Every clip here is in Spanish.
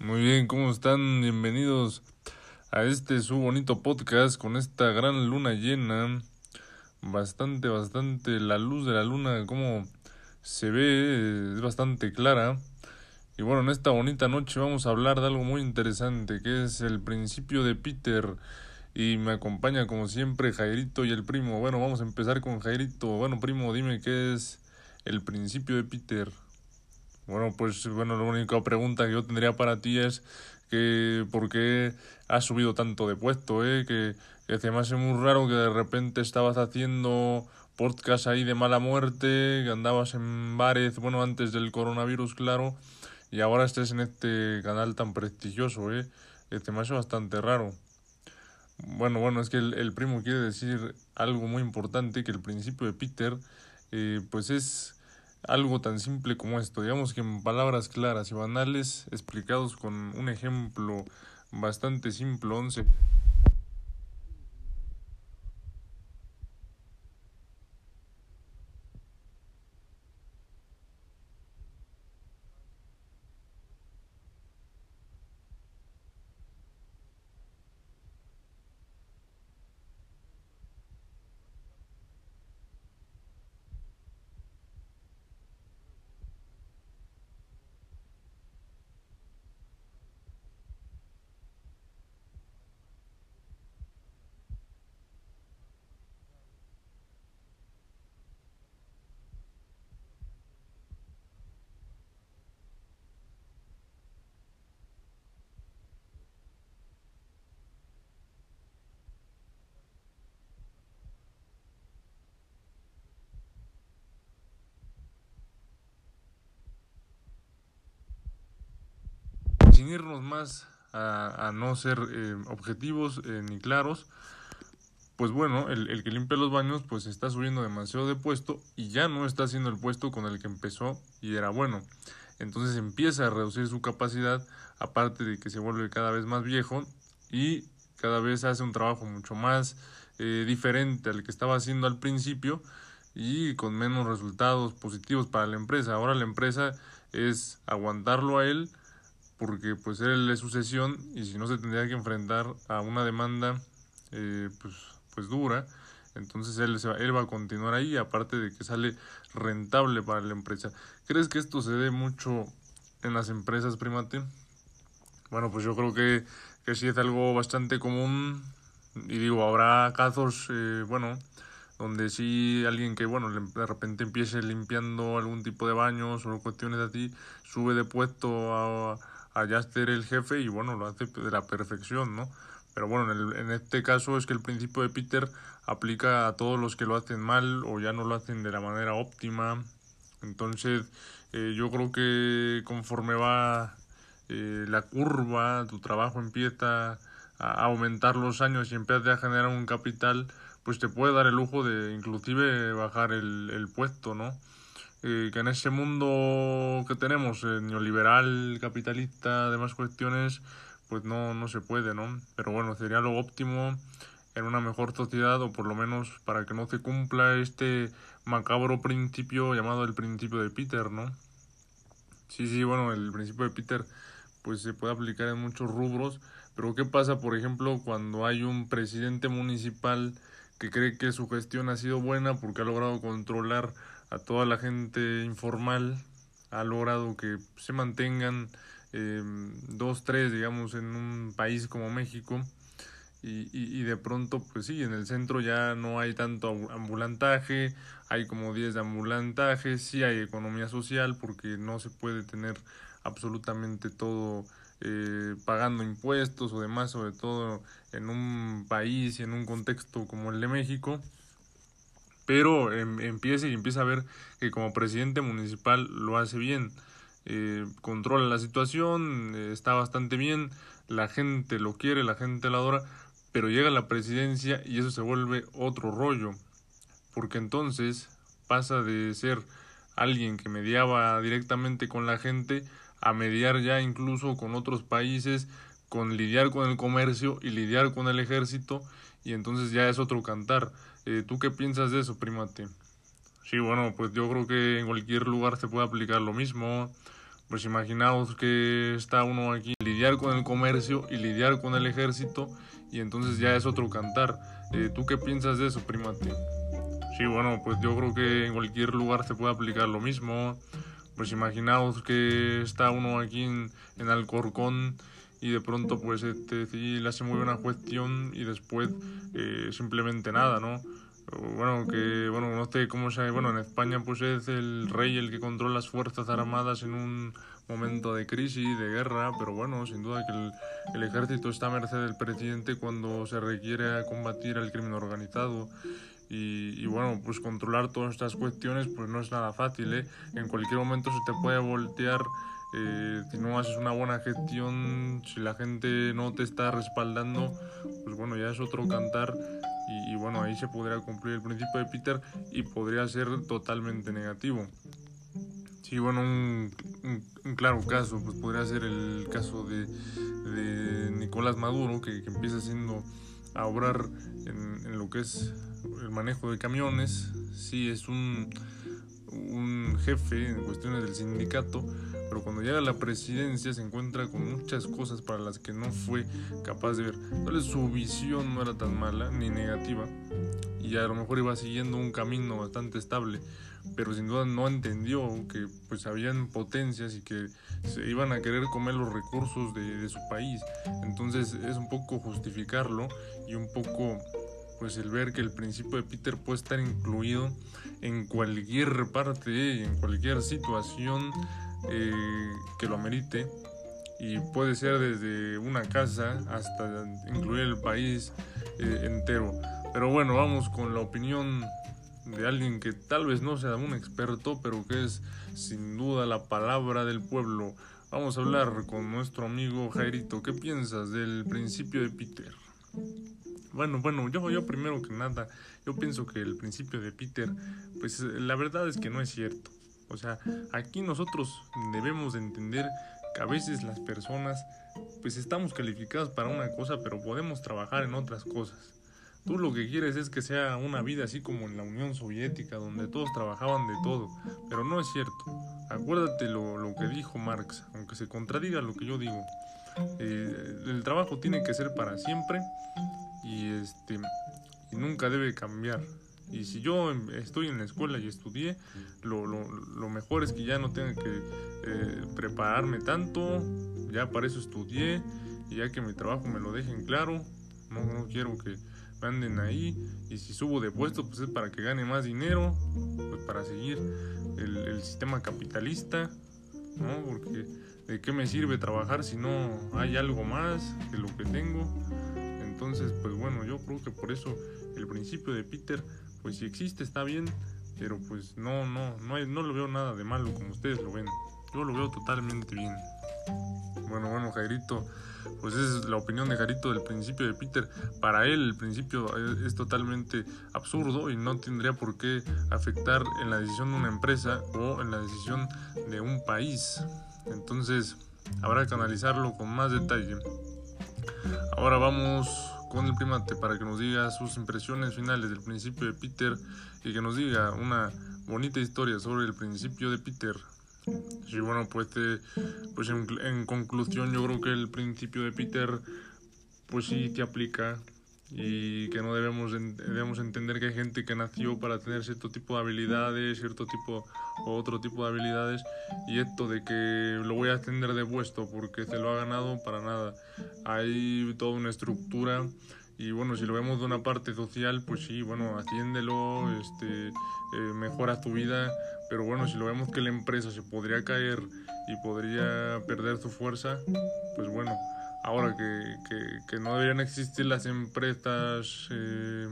Muy bien, ¿cómo están? Bienvenidos a este su bonito podcast con esta gran luna llena. Bastante, bastante la luz de la luna, como se ve, es bastante clara. Y bueno, en esta bonita noche vamos a hablar de algo muy interesante, que es el principio de Peter. Y me acompaña como siempre Jairito y el primo. Bueno, vamos a empezar con Jairito. Bueno, primo, dime qué es el principio de Peter. Bueno, pues bueno, la única pregunta que yo tendría para ti es que por qué has subido tanto de puesto, ¿eh? Que, que se hace muy raro que de repente estabas haciendo podcast ahí de mala muerte, que andabas en bares, bueno, antes del coronavirus, claro, y ahora estés en este canal tan prestigioso, ¿eh? Se me bastante raro. Bueno, bueno, es que el, el primo quiere decir algo muy importante, que el principio de Peter, eh, pues es algo tan simple como esto, digamos que en palabras claras y banales, explicados con un ejemplo bastante simple, once. Sin irnos más a, no ser eh, objetivos eh, ni claros, pues bueno, el, el, que limpia los baños pues está subiendo demasiado de puesto y ya no está haciendo el puesto con el que empezó y era bueno. Entonces empieza a reducir su capacidad, aparte de que se vuelve cada vez más viejo y cada vez hace un trabajo mucho más eh, diferente al que estaba haciendo al principio y con menos resultados positivos para la empresa. Ahora la empresa es aguantarlo a él porque pues él es sucesión y si no se tendría que enfrentar a una demanda eh, pues, pues dura, entonces él, se va, él va a continuar ahí, aparte de que sale rentable para la empresa. ¿Crees que esto se dé mucho en las empresas, primate? Bueno, pues yo creo que, que sí es algo bastante común y digo, habrá casos, eh, bueno, donde sí alguien que, bueno, de repente empiece limpiando algún tipo de baños o cuestiones así, sube de puesto a allá ser el jefe y bueno, lo hace de la perfección, ¿no? Pero bueno, en, el, en, este caso es que el principio de Peter aplica a todos los que lo hacen mal o ya no lo hacen de la manera óptima. Entonces, eh, yo creo que conforme va eh, la curva, tu trabajo empieza a aumentar los años y empieza a generar un capital, pues te puede dar el lujo de inclusive bajar el, el puesto, ¿no? Eh, que en ese mundo que tenemos, eh, neoliberal, capitalista, demás cuestiones, pues no, no se puede, ¿no? Pero bueno, sería lo óptimo en una mejor sociedad o por lo menos para que no se cumpla este macabro principio llamado el principio de Peter, ¿no? Sí, sí, bueno, el principio de Peter pues se puede aplicar en muchos rubros, pero ¿qué pasa, por ejemplo, cuando hay un presidente municipal que cree que su gestión ha sido buena porque ha logrado controlar a toda la gente informal, ha logrado que se mantengan eh, dos, tres, digamos, en un país como México. Y, y, de pronto, pues sí, en el centro ya no hay tanto ambulantaje, hay como 10 de ambulantaje, sí hay economía social porque no se puede tener absolutamente todo eh, pagando impuestos o demás, sobre todo en un país y en un contexto como el de México pero em, empieza y empieza a ver que como presidente municipal lo hace bien, eh, controla la situación, eh, está bastante bien, la gente lo quiere, la gente lo adora, pero llega la presidencia y eso se vuelve otro rollo, porque entonces pasa de ser alguien que mediaba directamente con la gente a mediar ya incluso con otros países, con lidiar con el comercio y lidiar con el ejército, y entonces ya es otro cantar. Eh, ¿Tú qué piensas de eso, primate? Sí, bueno, pues yo creo que en cualquier lugar se puede aplicar lo mismo. Pues imaginaos que está uno aquí lidiar con el comercio y lidiar con el ejército y entonces ya es otro cantar. Eh, ¿Tú qué piensas de eso, primate? Sí, bueno, pues yo creo que en cualquier lugar se puede aplicar lo mismo. Pues imaginaos que está uno aquí en, en Alcorcón y de pronto pues este le hace muy buena cuestión y después eh, simplemente nada, ¿no? Bueno, que bueno, no sé cómo se bueno, en España pues es el rey el que controla las fuerzas armadas en un momento de crisis, de guerra, pero bueno, sin duda que el, el ejército está a merced del presidente cuando se requiere combatir el crimen organizado. Y, y, bueno, pues controlar todas estas cuestiones pues no es nada fácil, ¿eh? En cualquier momento se te puede voltear eh, si no haces una buena gestión, si la gente no te está respaldando, pues bueno, ya es otro cantar y, y bueno, ahí se podría cumplir el principio de Peter y podría ser totalmente negativo. Sí, bueno, un, un, un, claro caso, pues podría ser el caso de, de Nicolás Maduro, que, que, empieza siendo a obrar en, en, lo que es el manejo de camiones. Sí, es un, un jefe en cuestiones del sindicato, pero cuando llega a la presidencia se encuentra con muchas cosas para las que no fue capaz de ver. Su visión no era tan mala ni negativa y a lo mejor iba siguiendo un camino bastante estable, pero sin duda no entendió que pues habían potencias y que se iban a querer comer los recursos de, de su país. Entonces es un poco justificarlo y un poco pues el ver que el principio de Peter puede estar incluido en cualquier parte, en cualquier situación eh, que lo amerite y puede ser desde una casa hasta incluir el país eh, entero. Pero bueno, vamos con la opinión de alguien que tal vez no sea un experto, pero que es sin duda la palabra del pueblo. Vamos a hablar con nuestro amigo Jairito. ¿Qué piensas del principio de Peter? Bueno, bueno, yo, yo primero que nada, yo pienso que el principio de Peter, pues la verdad es que no es cierto. O sea, aquí nosotros debemos entender que a veces las personas, pues estamos calificados para una cosa, pero podemos trabajar en otras cosas. Tú lo que quieres es que sea una vida así como en la Unión Soviética, donde todos trabajaban de todo, pero no es cierto. Acuérdate lo, lo que dijo Marx, aunque se contradiga lo que yo digo. Eh, el trabajo tiene que ser para siempre y este y nunca debe cambiar. Y si yo estoy en la escuela y estudié, lo, lo, lo mejor es que ya no tenga que eh, prepararme tanto, ya para eso estudié, y ya que mi trabajo me lo dejen claro, no, no quiero que me anden ahí, y si subo de puesto, pues es para que gane más dinero, pues para seguir el, el sistema capitalista, ¿no? Porque de qué me sirve trabajar si no hay algo más que lo que tengo. Entonces, pues bueno, yo creo que por eso el principio de Peter, pues si existe está bien, pero pues no, no, no, hay, no lo veo nada de malo como ustedes lo ven. Yo lo veo totalmente bien. Bueno, bueno, Jairito, pues esa es la opinión de Jairito del principio de Peter. Para él el principio es, es, totalmente absurdo y no tendría por qué afectar en la decisión de una empresa o en la decisión de un país. Entonces, habrá que analizarlo con más detalle. Ahora vamos con el primate para que nos diga sus impresiones finales del principio de Peter y que nos diga una bonita historia sobre el principio de Peter. Sí, bueno, pues, eh, pues en, en, conclusión yo creo que el principio de Peter pues sí te aplica y que no debemos, debemos entender que hay gente que nació para tener cierto tipo de habilidades, cierto tipo o otro tipo de habilidades y esto de que lo voy a extender de puesto porque se lo ha ganado para nada. Hay toda una estructura y bueno, si lo vemos de una parte social, pues sí, bueno, atiéndelo, este, eh, mejora tu vida, pero bueno, si lo vemos que la empresa se podría caer y podría perder su fuerza, pues bueno, ahora que, que, no deberían existir las empresas eh,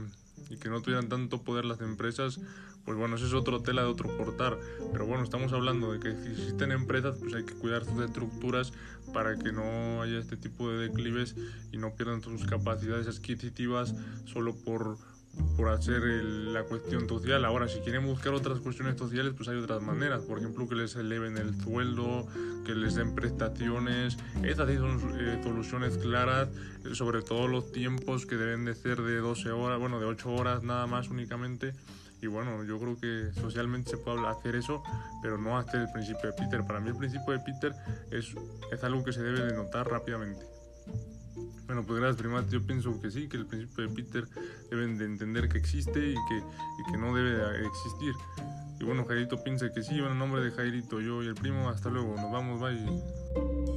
y que no tuvieran tanto poder las empresas, pues bueno, eso es otro tela de otro portar. Pero bueno, estamos hablando de que existen empresas, pues hay que cuidar sus estructuras para que no haya este tipo de declives y no pierdan sus capacidades adquisitivas solo por por hacer el, la cuestión social. Ahora, si quieren buscar otras cuestiones sociales, pues hay otras maneras. Por ejemplo, que les eleven el sueldo, que les den prestaciones. Esas sí son eh, soluciones claras, eh, sobre todo los tiempos que deben de ser de 12 horas, bueno, de 8 horas nada más únicamente. Y bueno, yo creo que socialmente se puede hacer eso, pero no hacer el principio de Peter. Para mí el principio de Peter es, es algo que se debe de notar rápidamente. Bueno, pues gracias, primate. Yo pienso que sí, que el principio de Peter deben de entender que existe y que, y que no debe de existir. Y bueno, Jairito piensa que sí, bueno, en nombre de Jairito, yo y el primo, hasta luego, nos vamos, bye.